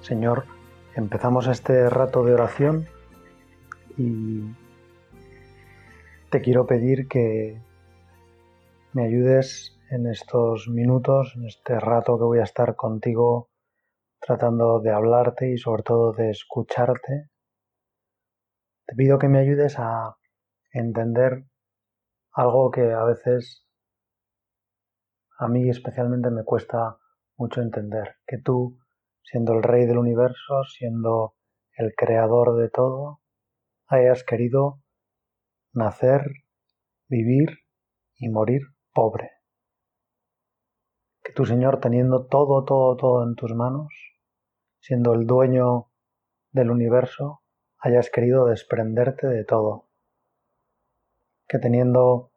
Señor, empezamos este rato de oración y te quiero pedir que me ayudes en estos minutos, en este rato que voy a estar contigo tratando de hablarte y sobre todo de escucharte. Te pido que me ayudes a entender algo que a veces a mí especialmente me cuesta mucho entender, que tú siendo el rey del universo, siendo el creador de todo, hayas querido nacer, vivir y morir pobre. Que tu Señor, teniendo todo, todo, todo en tus manos, siendo el dueño del universo, hayas querido desprenderte de todo. Que teniendo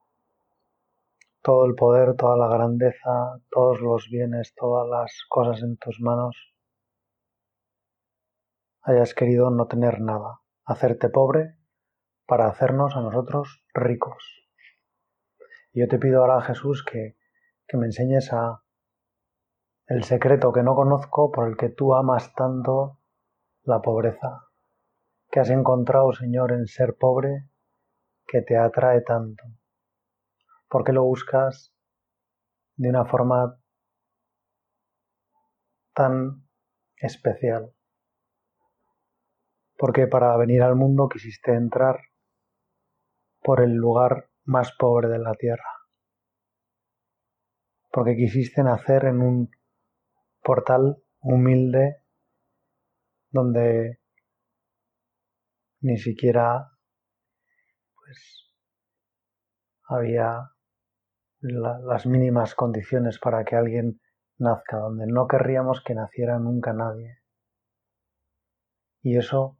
todo el poder, toda la grandeza, todos los bienes, todas las cosas en tus manos, hayas querido no tener nada, hacerte pobre para hacernos a nosotros ricos. Y yo te pido ahora, Jesús, que, que me enseñes a el secreto que no conozco por el que tú amas tanto la pobreza, que has encontrado, Señor, en ser pobre, que te atrae tanto. ¿Por qué lo buscas de una forma tan especial? Porque para venir al mundo quisiste entrar por el lugar más pobre de la tierra, porque quisiste nacer en un portal humilde donde ni siquiera pues había las mínimas condiciones para que alguien nazca, donde no querríamos que naciera nunca nadie. Y eso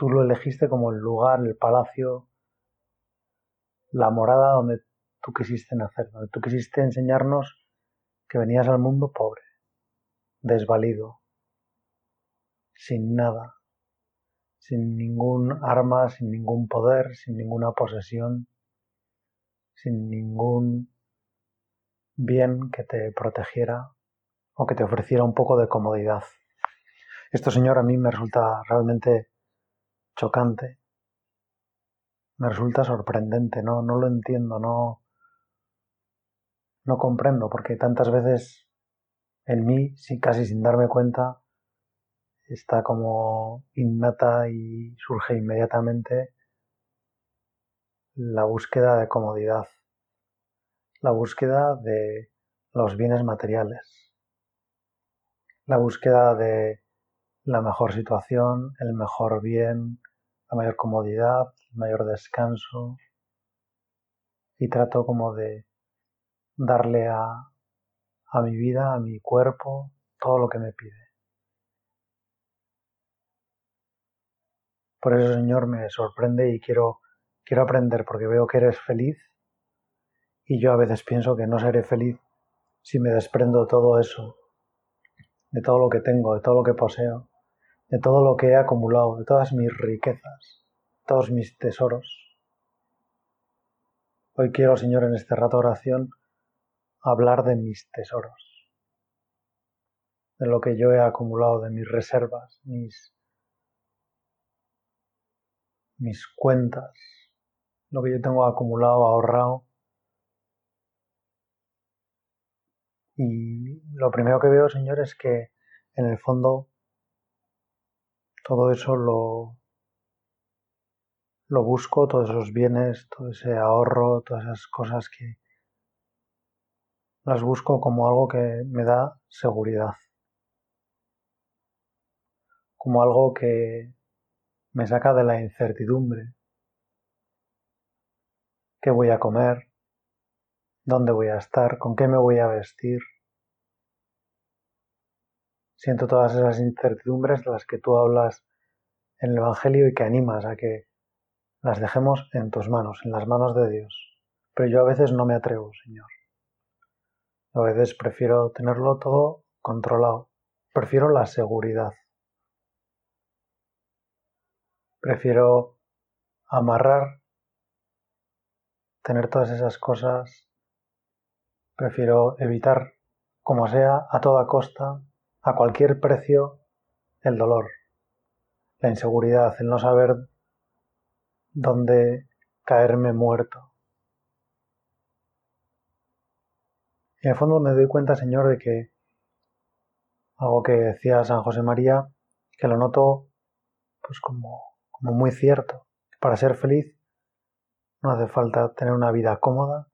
Tú lo elegiste como el lugar, el palacio, la morada donde tú quisiste nacer, donde tú quisiste enseñarnos que venías al mundo pobre, desvalido, sin nada, sin ningún arma, sin ningún poder, sin ninguna posesión, sin ningún bien que te protegiera o que te ofreciera un poco de comodidad. Esto, Señor, a mí me resulta realmente chocante. Me resulta sorprendente, no, no lo entiendo, no, no comprendo, porque tantas veces en mí, casi sin darme cuenta, está como innata y surge inmediatamente la búsqueda de comodidad, la búsqueda de los bienes materiales, la búsqueda de la mejor situación, el mejor bien, la mayor comodidad, el mayor descanso. Y trato como de darle a, a mi vida, a mi cuerpo, todo lo que me pide. Por eso, Señor, me sorprende y quiero, quiero aprender porque veo que eres feliz. Y yo a veces pienso que no seré feliz si me desprendo todo eso, de todo lo que tengo, de todo lo que poseo de todo lo que he acumulado, de todas mis riquezas, todos mis tesoros. Hoy quiero, Señor, en este rato de oración, hablar de mis tesoros, de lo que yo he acumulado, de mis reservas, mis, mis cuentas, lo que yo tengo acumulado, ahorrado. Y lo primero que veo, Señor, es que en el fondo todo eso lo, lo busco, todos esos bienes, todo ese ahorro, todas esas cosas que las busco como algo que me da seguridad, como algo que me saca de la incertidumbre. ¿Qué voy a comer? ¿Dónde voy a estar? ¿Con qué me voy a vestir? Siento todas esas incertidumbres de las que tú hablas en el Evangelio y que animas a que las dejemos en tus manos, en las manos de Dios. Pero yo a veces no me atrevo, Señor. A veces prefiero tenerlo todo controlado. Prefiero la seguridad. Prefiero amarrar, tener todas esas cosas. Prefiero evitar, como sea, a toda costa, a cualquier precio, el dolor, la inseguridad, el no saber dónde caerme muerto. Y en el fondo me doy cuenta, Señor, de que algo que decía San José María, que lo noto pues como, como muy cierto. Para ser feliz no hace falta tener una vida cómoda,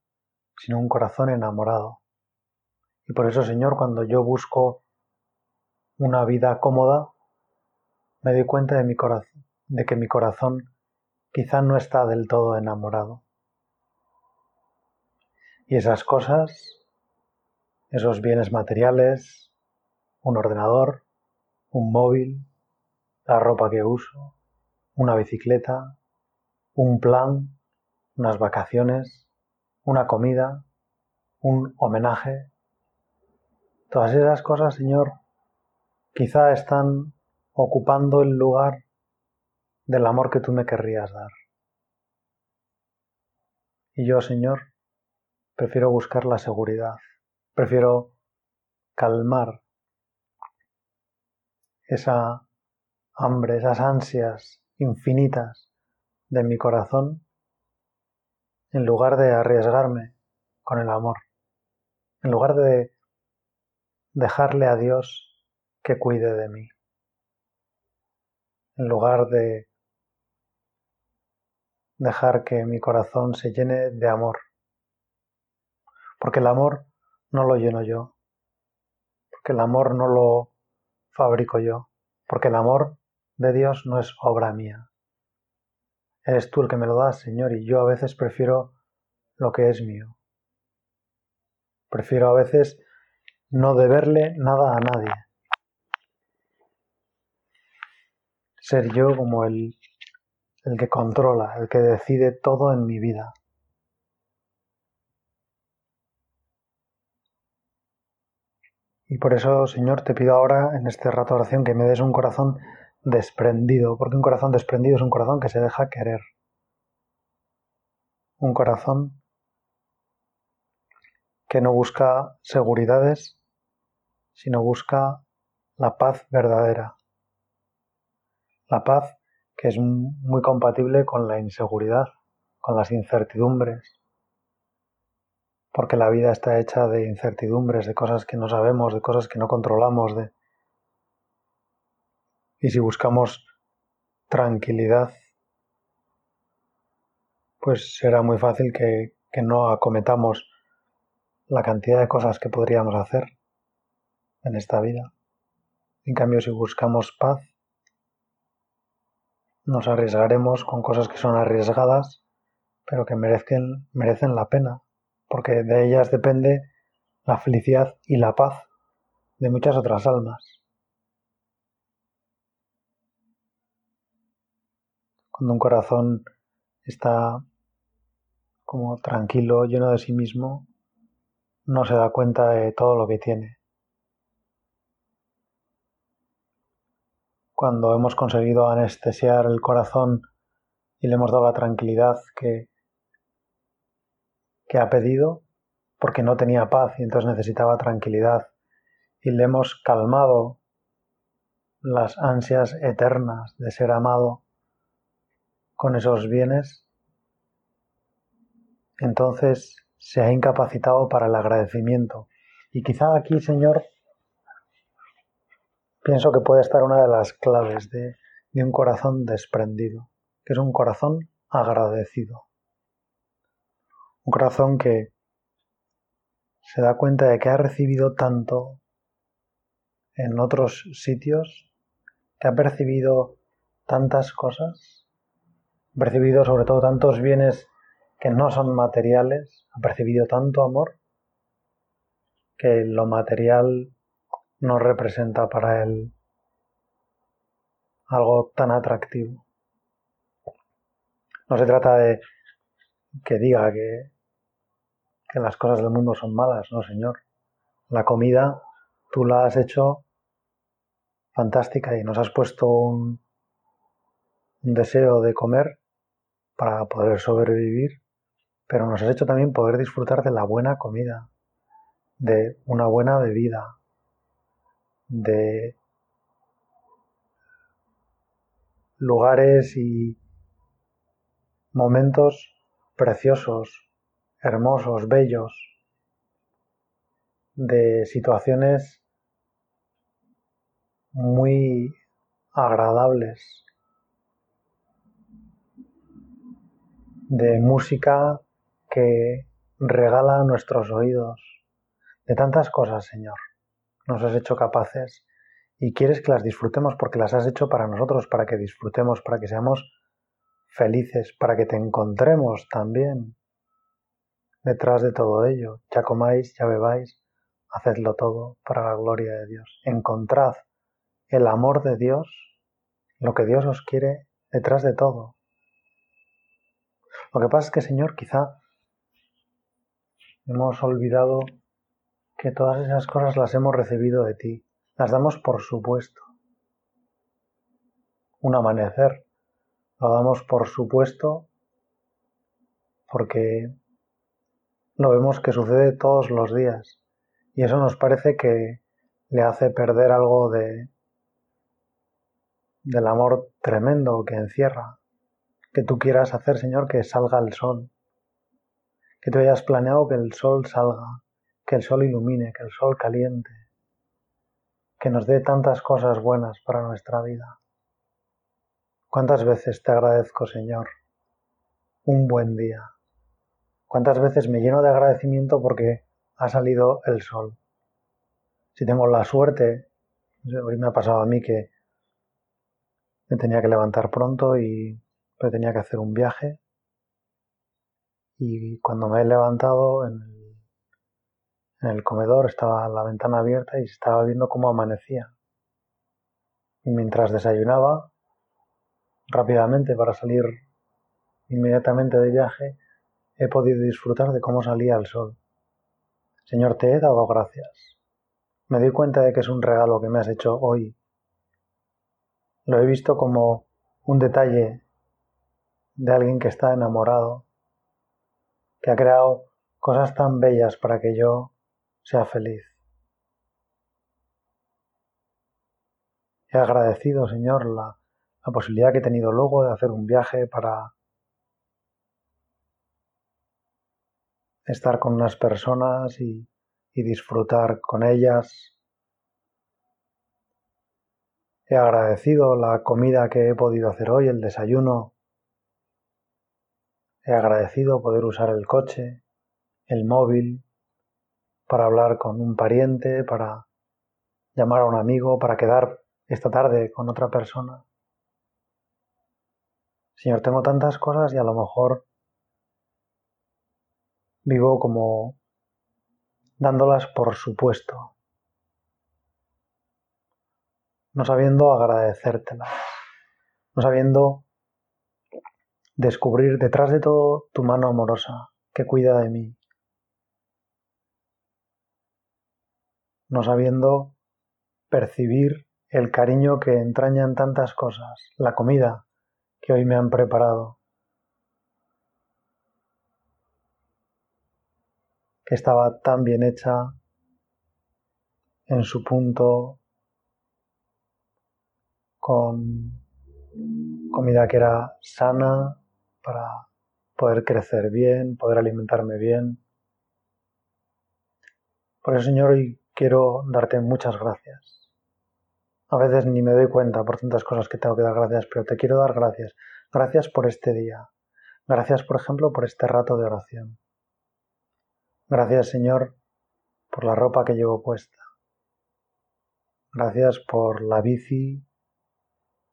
sino un corazón enamorado. Y por eso, Señor, cuando yo busco una vida cómoda, me doy cuenta de, mi corazón, de que mi corazón quizá no está del todo enamorado. Y esas cosas, esos bienes materiales, un ordenador, un móvil, la ropa que uso, una bicicleta, un plan, unas vacaciones, una comida, un homenaje. Todas esas cosas, Señor, quizá están ocupando el lugar del amor que tú me querrías dar. Y yo, Señor, prefiero buscar la seguridad, prefiero calmar esa hambre, esas ansias infinitas de mi corazón, en lugar de arriesgarme con el amor, en lugar de dejarle a Dios que cuide de mí, en lugar de dejar que mi corazón se llene de amor. Porque el amor no lo lleno yo. Porque el amor no lo fabrico yo. Porque el amor de Dios no es obra mía. Eres tú el que me lo das, Señor, y yo a veces prefiero lo que es mío. Prefiero a veces no deberle nada a nadie. Ser yo como el el que controla, el que decide todo en mi vida. Y por eso, Señor, te pido ahora en este rato de oración que me des un corazón desprendido, porque un corazón desprendido es un corazón que se deja querer. Un corazón que no busca seguridades, sino busca la paz verdadera. La paz que es muy compatible con la inseguridad, con las incertidumbres, porque la vida está hecha de incertidumbres, de cosas que no sabemos, de cosas que no controlamos, de... Y si buscamos tranquilidad, pues será muy fácil que, que no acometamos la cantidad de cosas que podríamos hacer en esta vida. En cambio, si buscamos paz, nos arriesgaremos con cosas que son arriesgadas, pero que merecen, merecen la pena, porque de ellas depende la felicidad y la paz de muchas otras almas. Cuando un corazón está como tranquilo, lleno de sí mismo, no se da cuenta de todo lo que tiene. Cuando hemos conseguido anestesiar el corazón y le hemos dado la tranquilidad que, que ha pedido, porque no tenía paz y entonces necesitaba tranquilidad, y le hemos calmado las ansias eternas de ser amado con esos bienes, entonces se ha incapacitado para el agradecimiento. Y quizá aquí, Señor, pienso que puede estar una de las claves de, un corazón desprendido, que es un corazón agradecido. Un corazón que se da cuenta de que ha recibido tanto en otros sitios, que ha percibido tantas cosas, ha percibido sobre todo tantos bienes que no son materiales, ha percibido tanto amor, que lo material no representa para él algo tan atractivo. No se trata de que diga que, que las cosas del mundo son malas, no señor. La comida tú la has hecho fantástica y nos has puesto un, un deseo de comer para poder sobrevivir, pero nos has hecho también poder disfrutar de la buena comida, de una buena bebida, de lugares y momentos preciosos, hermosos, bellos, de situaciones muy agradables, de música que regala nuestros oídos, de tantas cosas, Señor. Nos has hecho capaces y quieres que las disfrutemos porque las has hecho para nosotros, para que disfrutemos, para que seamos felices, para que te encontremos también detrás de todo ello. Ya comáis, ya bebáis, hacedlo todo para la gloria de Dios. Encontrad el amor de Dios, lo que Dios os quiere detrás de todo. Lo que pasa es que, Señor, quizá hemos olvidado que todas esas cosas las hemos recibido de ti, las damos por supuesto. Un amanecer. Lo damos por supuesto porque lo vemos que sucede todos los días. Y eso nos parece que le hace perder algo de del amor tremendo que encierra. Que tú quieras hacer, Señor, que salga el sol, que tú hayas planeado que el sol salga, que el sol ilumine, que el sol caliente, que nos dé tantas cosas buenas para nuestra vida. ¿Cuántas veces te agradezco, Señor? Un buen día. ¿Cuántas veces me lleno de agradecimiento porque ha salido el sol? Si tengo la suerte, hoy me ha pasado a mí que me tenía que levantar pronto y pero tenía que hacer un viaje y cuando me he levantado en el, en el comedor estaba la ventana abierta y estaba viendo cómo amanecía. Y mientras desayunaba, rápidamente para salir inmediatamente de viaje, he podido disfrutar de cómo salía el sol. Señor, te he dado gracias. Me doy cuenta de que es un regalo que me has hecho hoy. Lo he visto como un detalle de alguien que está enamorado, que ha creado cosas tan bellas para que yo sea feliz. He agradecido, Señor, la, la posibilidad que he tenido luego de hacer un viaje para estar con unas personas y, y disfrutar con ellas. He agradecido la comida que he podido hacer hoy, el desayuno, He agradecido poder usar el coche, el móvil, para hablar con un pariente, para llamar a un amigo, para quedar esta tarde con otra persona. Señor, tengo tantas cosas y a lo mejor vivo como dándolas por supuesto, no sabiendo agradecértelas, no sabiendo descubrir detrás de todo tu mano amorosa que cuida de mí, no sabiendo percibir el cariño que entrañan tantas cosas, la comida que hoy me han preparado, que estaba tan bien hecha en su punto, con comida que era sana, para poder crecer bien, poder alimentarme bien. Por eso, Señor, hoy quiero darte muchas gracias. A veces ni me doy cuenta por tantas cosas que tengo que dar gracias, pero te quiero dar gracias. Gracias por este día. Gracias, por ejemplo, por este rato de oración. Gracias, Señor, por la ropa que llevo puesta. Gracias por la bici,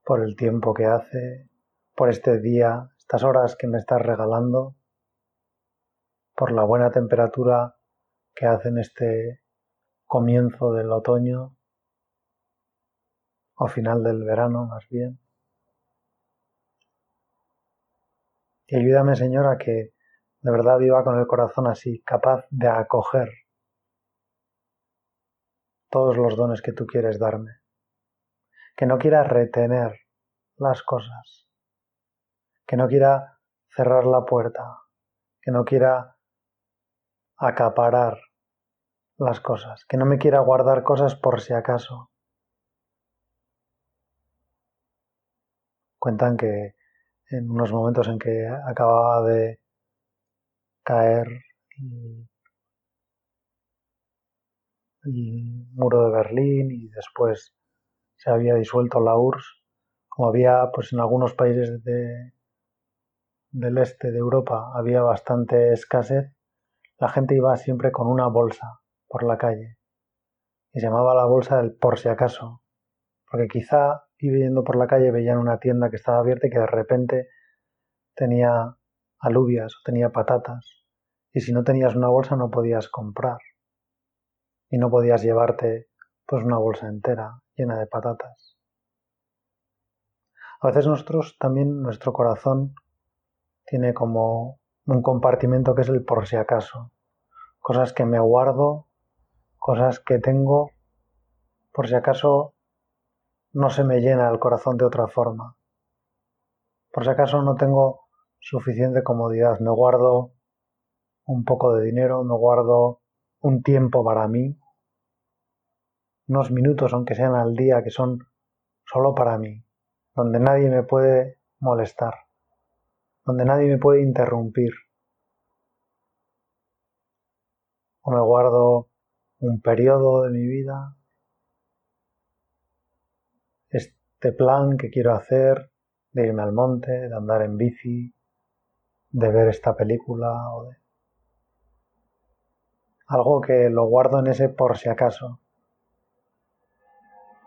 por el tiempo que hace, por este día estas horas que me estás regalando, por la buena temperatura que hace en este comienzo del otoño, o final del verano más bien. Y ayúdame, Señor, a que de verdad viva con el corazón así, capaz de acoger todos los dones que tú quieres darme. Que no quiera retener las cosas. Que no quiera cerrar la puerta. Que no quiera acaparar las cosas. Que no me quiera guardar cosas por si acaso. Cuentan que en unos momentos en que acababa de caer el, muro de Berlín y después se había disuelto la URSS, como había pues en algunos países de, del este de Europa había bastante escasez, la gente iba siempre con una bolsa por la calle. Y se llamaba la bolsa del por si acaso, porque quizá iba yendo por la calle veían una tienda que estaba abierta y que de repente tenía alubias o tenía patatas. Y si no tenías una bolsa no podías comprar. Y no podías llevarte pues una bolsa entera llena de patatas. A veces nosotros también nuestro corazón tiene como un compartimento que es el por si acaso, cosas que me guardo, cosas que tengo por si acaso no se me llena el corazón de otra forma. Por si acaso no tengo suficiente comodidad, me guardo un poco de dinero, me guardo un tiempo para mí, unos minutos, aunque sean al día, que son solo para mí, donde nadie me puede molestar, donde nadie me puede interrumpir. O me guardo un periodo de mi vida, este plan que quiero hacer de irme al monte, de andar en bici, de ver esta película o de algo que lo guardo en ese por si acaso,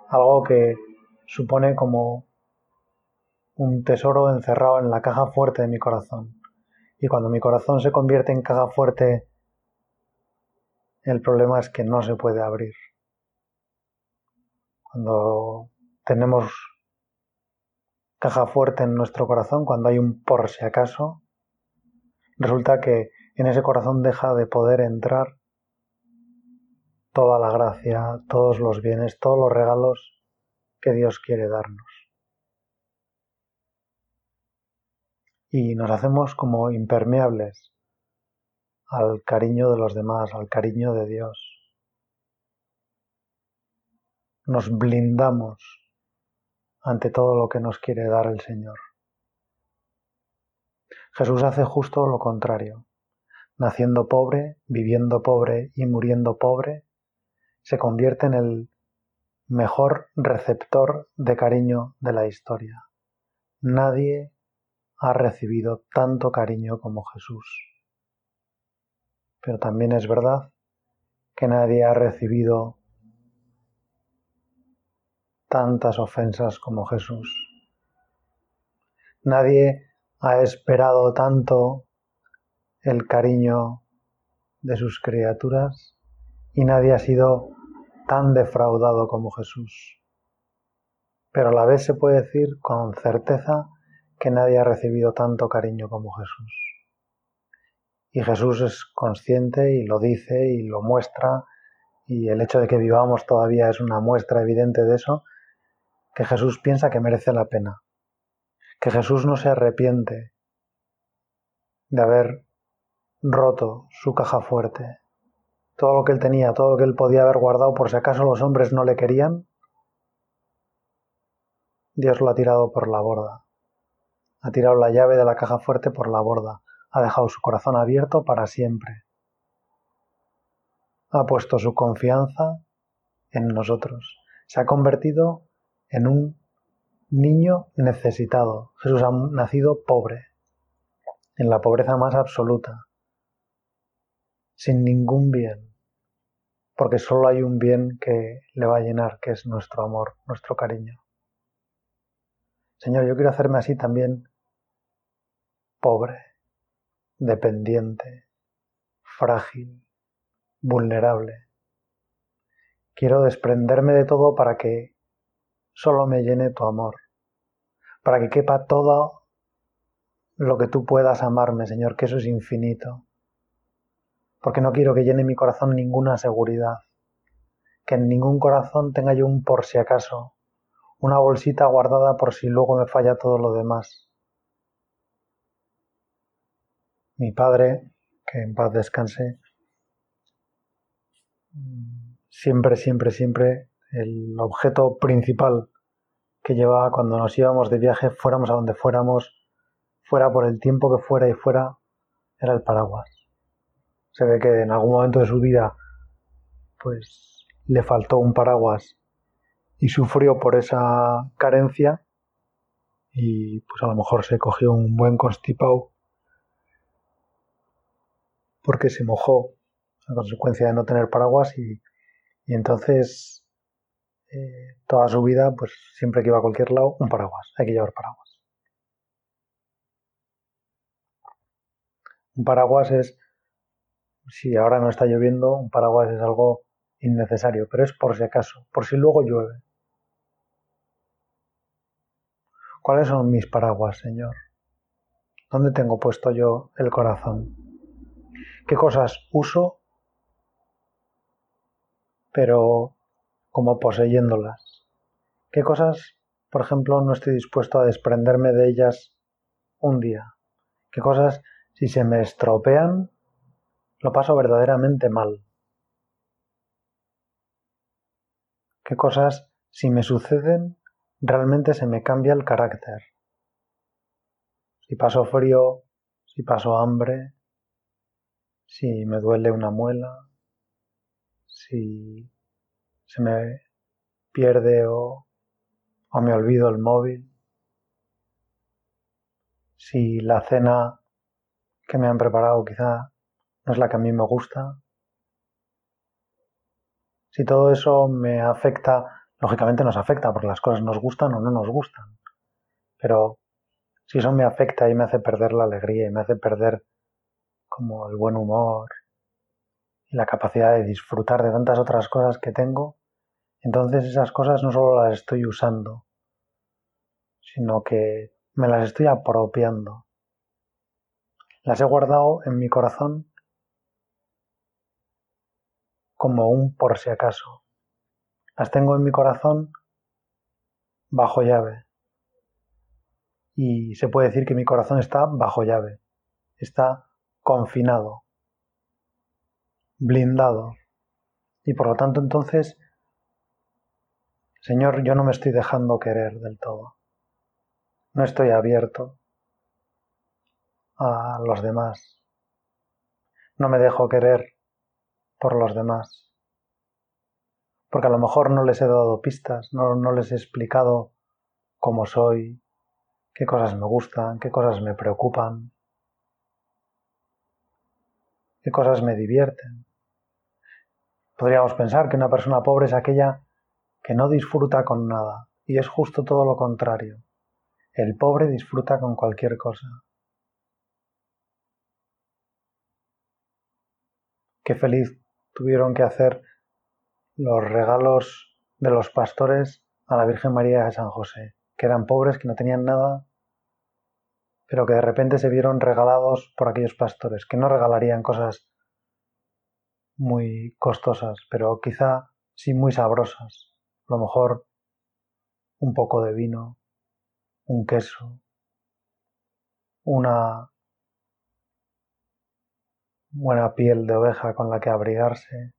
algo que supone como un tesoro encerrado en la caja fuerte de mi corazón. Y cuando mi corazón se convierte en caja fuerte, el problema es que no se puede abrir. Cuando tenemos caja fuerte en nuestro corazón, cuando hay un por si acaso, resulta que en ese corazón deja de poder entrar toda la gracia, todos los bienes, todos los regalos que Dios quiere darnos. Y nos hacemos como impermeables al cariño de los demás, al cariño de Dios. Nos blindamos ante todo lo que nos quiere dar el Señor. Jesús hace justo lo contrario. Naciendo pobre, viviendo pobre y muriendo pobre, se convierte en el mejor receptor de cariño de la historia. Nadie ha recibido tanto cariño como Jesús. Pero también es verdad que nadie ha recibido tantas ofensas como Jesús. Nadie ha esperado tanto el cariño de sus criaturas y nadie ha sido tan defraudado como Jesús. Pero a la vez se puede decir con certeza que nadie ha recibido tanto cariño como Jesús. Y Jesús es consciente y lo dice y lo muestra y el hecho de que vivamos todavía es una muestra evidente de eso, que Jesús piensa que merece la pena que Jesús no se arrepiente de haber roto su caja fuerte. Todo lo que él tenía, todo lo que él podía haber guardado por si acaso los hombres no le querían, Dios lo ha tirado por la borda. Ha tirado la llave de la caja fuerte por la borda. Ha dejado su corazón abierto para siempre. Ha puesto su confianza en nosotros. Se ha convertido en un niño necesitado. Jesús ha nacido pobre, en la pobreza más absoluta, sin ningún bien, porque solo hay un bien que le va a llenar, que es nuestro amor, nuestro cariño. Señor, yo quiero hacerme así también pobre, dependiente, frágil, vulnerable. Quiero desprenderme de todo para que solo me llene tu amor, para que quepa todo lo que tú puedas amarme, Señor, que eso es infinito, porque no quiero que llene mi corazón ninguna seguridad, que en ningún corazón tenga yo un por si acaso, una bolsita guardada por si luego me falla todo lo demás. Mi padre, que en paz descanse, siempre, siempre, siempre el objeto principal que llevaba cuando nos íbamos de viaje, fuéramos a donde fuéramos, fuera por el tiempo que fuera y fuera, era el paraguas. Se ve que en algún momento de su vida, pues le faltó un paraguas y sufrió por esa carencia y pues a lo mejor se cogió un buen constipado porque se mojó a consecuencia de no tener paraguas y, entonces eh, toda su vida pues siempre que iba a cualquier lado un paraguas, hay que llevar paraguas. Un paraguas es, si ahora no está lloviendo, un paraguas es algo innecesario, pero es por si acaso, por si luego llueve. ¿Cuáles son mis paraguas, Señor? ¿Dónde tengo puesto yo el corazón? ¿Qué cosas uso, pero como poseyéndolas? ¿Qué cosas, por ejemplo, no estoy dispuesto a desprenderme de ellas un día? ¿Qué cosas, si se me estropean, lo paso verdaderamente mal? ¿Qué cosas, si me suceden, realmente se me cambia el carácter. Si paso frío, si paso hambre, si me duele una muela, si se me pierde o, o me olvido el móvil, si la cena que me han preparado quizá no es la que a mí me gusta, si todo eso me afecta Lógicamente nos afecta porque las cosas nos gustan o no nos gustan. Pero si eso me afecta y me hace perder la alegría y me hace perder como el buen humor y la capacidad de disfrutar de tantas otras cosas que tengo, entonces esas cosas no solo las estoy usando, sino que me las estoy apropiando. Las he guardado en mi corazón como un por si acaso, las tengo en mi corazón bajo llave. Y se puede decir que mi corazón está bajo llave, está confinado, blindado. Y por lo tanto entonces, Señor, yo no me estoy dejando querer del todo. No estoy abierto a los demás. No me dejo querer por los demás porque a lo mejor no les he dado pistas, no, les he explicado cómo soy, qué cosas me gustan, qué cosas me preocupan, qué cosas me divierten. Podríamos pensar que una persona pobre es aquella que no disfruta con nada, y es justo todo lo contrario. El pobre disfruta con cualquier cosa. Qué feliz tuvieron que hacer los regalos de los pastores a la Virgen María de San José, que eran pobres, que no tenían nada, pero que de repente se vieron regalados por aquellos pastores, que no regalarían cosas muy costosas, pero quizá sí muy sabrosas. A lo mejor un poco de vino, un queso, una buena piel de oveja con la que abrigarse,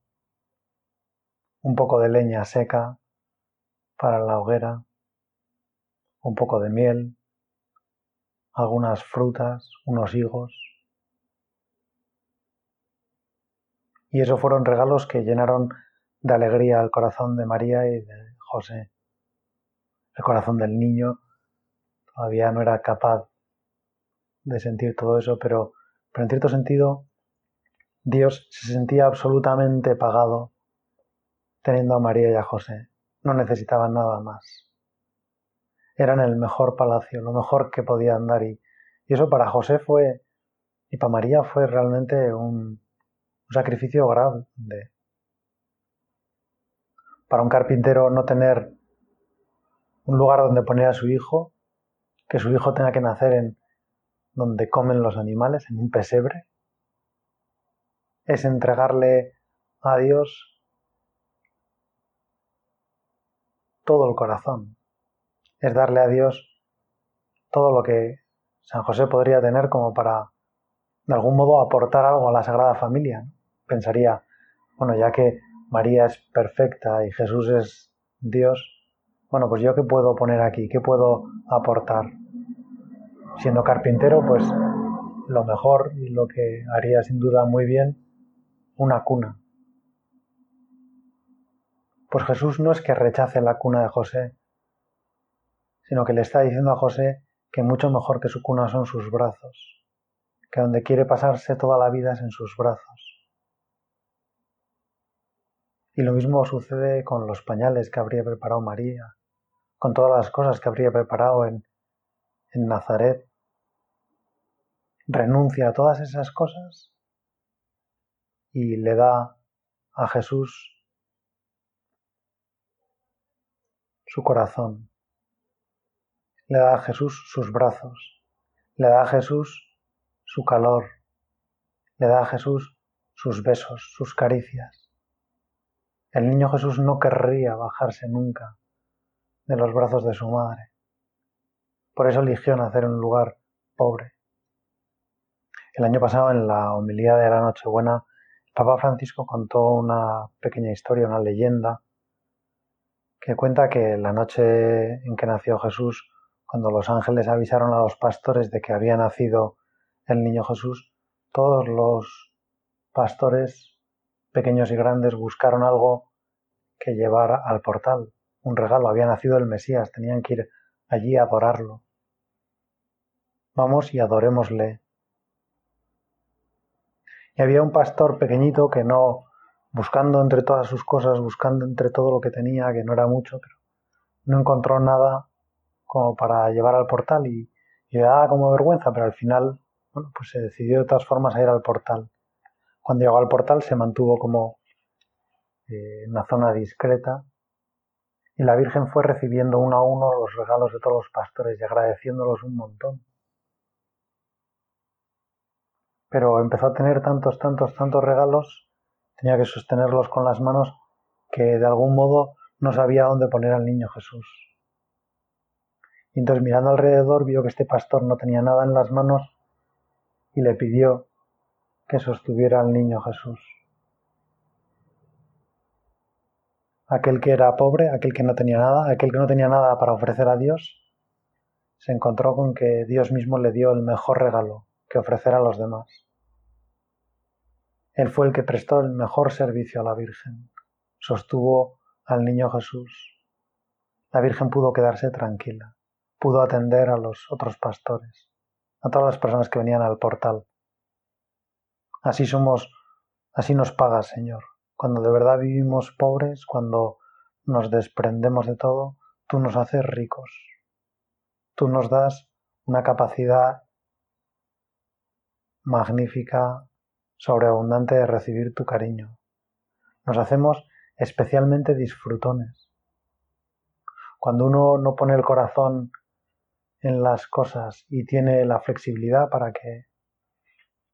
un poco de leña seca para la hoguera, un poco de miel, algunas frutas, unos higos. Y esos fueron regalos que llenaron de alegría el corazón de María y de José. El corazón del niño todavía no era capaz de sentir todo eso, pero, pero en cierto sentido Dios se sentía absolutamente pagado teniendo a María y a José. No necesitaban nada más. Eran el mejor palacio, lo mejor que podían dar y, eso para José fue y para María fue realmente un, un sacrificio grande. Para un carpintero no tener un lugar donde poner a su hijo, que su hijo tenga que nacer en donde comen los animales, en un pesebre, es entregarle a Dios todo el corazón, es darle a Dios todo lo que San José podría tener como para, de algún modo, aportar algo a la Sagrada Familia. Pensaría, bueno, ya que María es perfecta y Jesús es Dios, bueno, pues yo qué puedo poner aquí, qué puedo aportar. Siendo carpintero, pues lo mejor y lo que haría sin duda muy bien, una cuna. Pues Jesús no es que rechace la cuna de José, sino que le está diciendo a José que mucho mejor que su cuna son sus brazos, que donde quiere pasarse toda la vida es en sus brazos. Y lo mismo sucede con los pañales que habría preparado María, con todas las cosas que habría preparado en, en Nazaret. Renuncia a todas esas cosas y le da a Jesús su corazón, le da a Jesús sus brazos, le da a Jesús su calor, le da a Jesús sus besos, sus caricias. El niño Jesús no querría bajarse nunca de los brazos de su madre. Por eso eligió nacer en un lugar pobre. El año pasado, en la homilía de la Nochebuena, Papa Francisco contó una pequeña historia, una leyenda, que cuenta que la noche en que nació Jesús cuando los ángeles avisaron a los pastores de que había nacido el niño Jesús, todos los pastores, pequeños y grandes, buscaron algo que llevar al portal, un regalo. Había nacido el Mesías, tenían que ir allí a adorarlo. Vamos y adorémosle. Y había un pastor pequeñito que no, buscando entre todas sus cosas, buscando entre todo lo que tenía, que no era mucho, pero no encontró nada para llevar al portal y, le daba como vergüenza, pero al final, bueno, pues se decidió de todas formas a ir al portal. Cuando llegó al portal se mantuvo como eh, en una zona discreta y la Virgen fue recibiendo uno a uno los regalos de todos los pastores y agradeciéndolos un montón. Pero empezó a tener tantos, tantos, tantos regalos, tenía que sostenerlos con las manos que de algún modo no sabía dónde poner al niño Jesús. Y entonces mirando alrededor vio que este pastor no tenía nada en las manos y le pidió que sostuviera al niño Jesús. Aquel que era pobre, aquel que no tenía nada, aquel que no tenía nada para ofrecer a Dios, se encontró con que Dios mismo le dio el mejor regalo que ofrecer a los demás. Él fue el que prestó el mejor servicio a la Virgen, sostuvo al niño Jesús. La Virgen pudo quedarse tranquila pudo atender a los otros pastores, a todas las personas que venían al portal. Así somos, así nos pagas, Señor. Cuando de verdad vivimos pobres, cuando nos desprendemos de todo, tú nos haces ricos. Tú nos das una capacidad magnífica, sobreabundante de recibir tu cariño. Nos hacemos especialmente disfrutones. Cuando uno no pone el corazón en las cosas y tiene la flexibilidad para que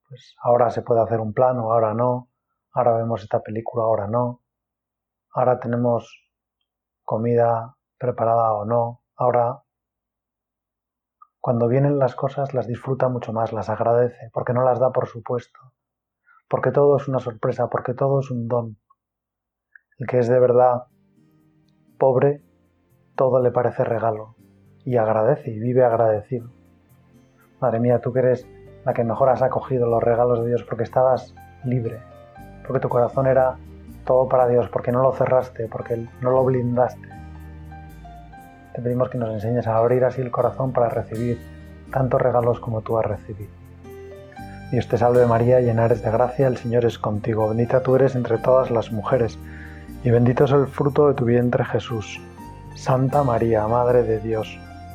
pues ahora se puede hacer un plano, ahora no, ahora vemos esta película, ahora no, ahora tenemos comida preparada o no, ahora cuando vienen las cosas las disfruta mucho más, las agradece, porque no las da por supuesto, porque todo es una sorpresa, porque todo es un don. El que es de verdad pobre, todo le parece regalo y agradece y vive agradecido. Madre mía, tú que eres la que mejor has acogido los regalos de Dios porque estabas libre, porque tu corazón era todo para Dios, porque no lo cerraste, porque no lo blindaste. Te pedimos que nos enseñes a abrir así el corazón para recibir tantos regalos como tú has recibido. Dios te salve María, llena eres de gracia, el Señor es contigo, bendita tú eres entre todas las mujeres, y bendito es el fruto de tu vientre Jesús. Santa María, Madre de Dios,